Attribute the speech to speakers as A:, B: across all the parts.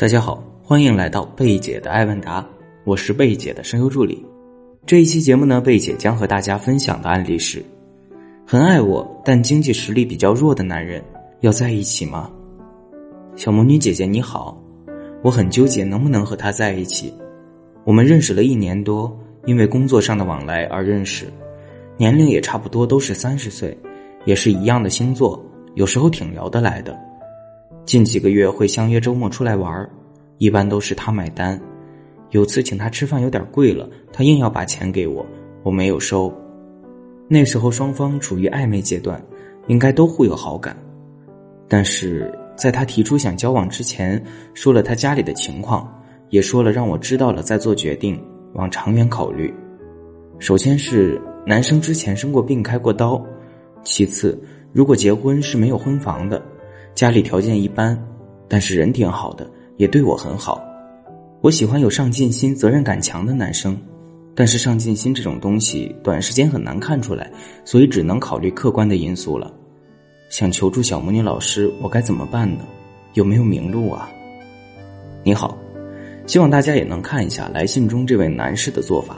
A: 大家好，欢迎来到贝姐的爱问答，我是贝姐的声优助理。这一期节目呢，贝姐将和大家分享的案例是：很爱我但经济实力比较弱的男人要在一起吗？小魔女姐姐你好，我很纠结能不能和他在一起。我们认识了一年多，因为工作上的往来而认识，年龄也差不多都是三十岁，也是一样的星座，有时候挺聊得来的。近几个月会相约周末出来玩一般都是他买单。有次请他吃饭有点贵了，他硬要把钱给我，我没有收。那时候双方处于暧昧阶段，应该都互有好感。但是在他提出想交往之前，说了他家里的情况，也说了让我知道了再做决定，往长远考虑。首先是男生之前生过病开过刀，其次如果结婚是没有婚房的。家里条件一般，但是人挺好的，也对我很好。我喜欢有上进心、责任感强的男生，但是上进心这种东西短时间很难看出来，所以只能考虑客观的因素了。想求助小魔女老师，我该怎么办呢？有没有明路啊？你好，希望大家也能看一下来信中这位男士的做法。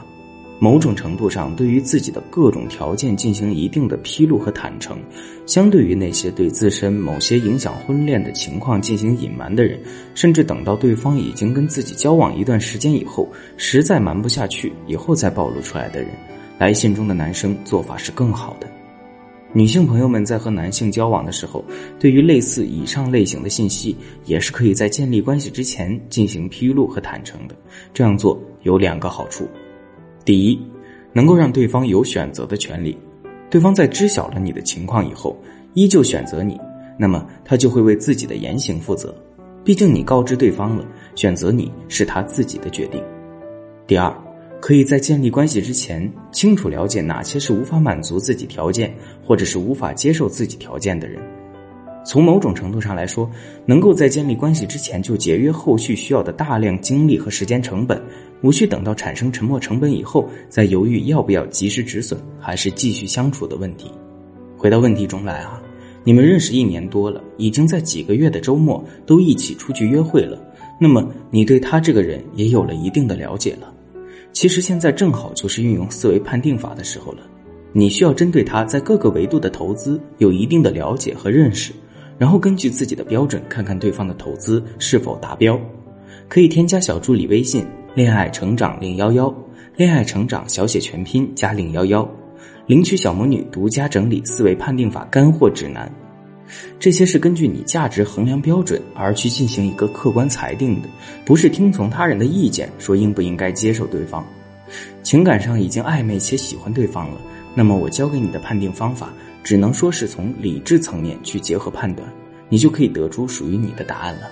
A: 某种程度上，对于自己的各种条件进行一定的披露和坦诚，相对于那些对自身某些影响婚恋的情况进行隐瞒的人，甚至等到对方已经跟自己交往一段时间以后，实在瞒不下去以后再暴露出来的人，来信中的男生做法是更好的。女性朋友们在和男性交往的时候，对于类似以上类型的信息，也是可以在建立关系之前进行披露和坦诚的。这样做有两个好处。第一，能够让对方有选择的权利。对方在知晓了你的情况以后，依旧选择你，那么他就会为自己的言行负责。毕竟你告知对方了，选择你是他自己的决定。第二，可以在建立关系之前，清楚了解哪些是无法满足自己条件，或者是无法接受自己条件的人。从某种程度上来说，能够在建立关系之前就节约后续需要的大量精力和时间成本，无需等到产生沉没成本以后再犹豫要不要及时止损，还是继续相处的问题。回到问题中来啊，你们认识一年多了，已经在几个月的周末都一起出去约会了，那么你对他这个人也有了一定的了解了。其实现在正好就是运用思维判定法的时候了，你需要针对他在各个维度的投资有一定的了解和认识。然后根据自己的标准，看看对方的投资是否达标，可以添加小助理微信“恋爱成长零幺幺”，恋爱成长小写全拼加零幺幺，领取小魔女独家整理思维判定法干货指南。这些是根据你价值衡量标准而去进行一个客观裁定的，不是听从他人的意见说应不应该接受对方。情感上已经暧昧且喜欢对方了，那么我教给你的判定方法。只能说是从理智层面去结合判断，你就可以得出属于你的答案了。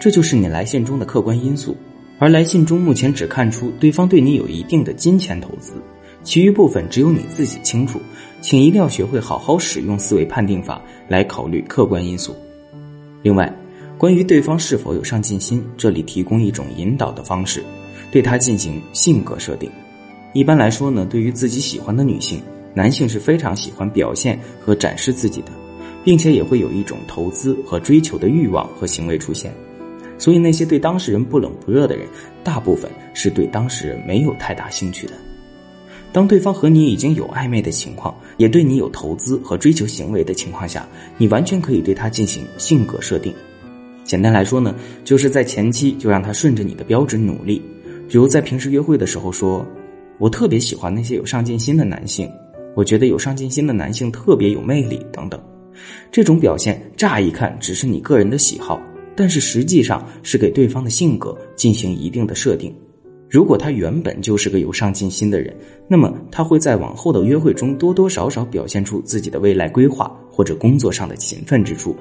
A: 这就是你来信中的客观因素，而来信中目前只看出对方对你有一定的金钱投资，其余部分只有你自己清楚。请一定要学会好好使用思维判定法来考虑客观因素。另外，关于对方是否有上进心，这里提供一种引导的方式，对他进行性格设定。一般来说呢，对于自己喜欢的女性。男性是非常喜欢表现和展示自己的，并且也会有一种投资和追求的欲望和行为出现。所以那些对当事人不冷不热的人，大部分是对当事人没有太大兴趣的。当对方和你已经有暧昧的情况，也对你有投资和追求行为的情况下，你完全可以对他进行性格设定。简单来说呢，就是在前期就让他顺着你的标准努力，比如在平时约会的时候说：“我特别喜欢那些有上进心的男性。”我觉得有上进心的男性特别有魅力，等等，这种表现乍一看只是你个人的喜好，但是实际上是给对方的性格进行一定的设定。如果他原本就是个有上进心的人，那么他会在往后的约会中多多少少表现出自己的未来规划或者工作上的勤奋之处。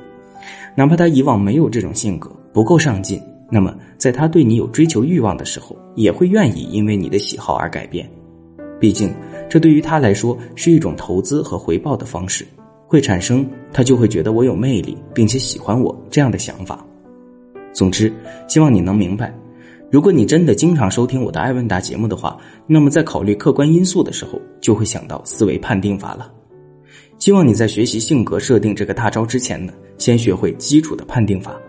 A: 哪怕他以往没有这种性格，不够上进，那么在他对你有追求欲望的时候，也会愿意因为你的喜好而改变。毕竟。这对于他来说是一种投资和回报的方式，会产生他就会觉得我有魅力，并且喜欢我这样的想法。总之，希望你能明白，如果你真的经常收听我的爱问答节目的话，那么在考虑客观因素的时候，就会想到思维判定法了。希望你在学习性格设定这个大招之前呢，先学会基础的判定法，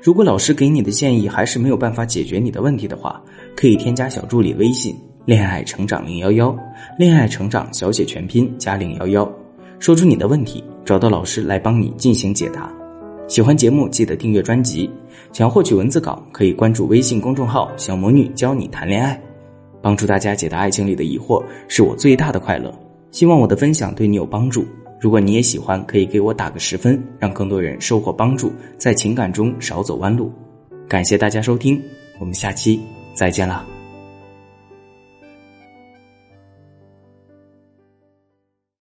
A: 如果老师给你的建议还是没有办法解决你的问题的话，可以添加小助理微信“恋爱成长零幺幺”，恋爱成长小写全拼加零幺幺，说出你的问题，找到老师来帮你进行解答。喜欢节目记得订阅专辑，想获取文字稿可以关注微信公众号“小魔女教你谈恋爱”，帮助大家解答爱情里的疑惑是我最大的快乐。希望我的分享对你有帮助。如果你也喜欢，可以给我打个十分，让更多人收获帮助，在情感中少走弯路。感谢大家收听，我们下期再见了。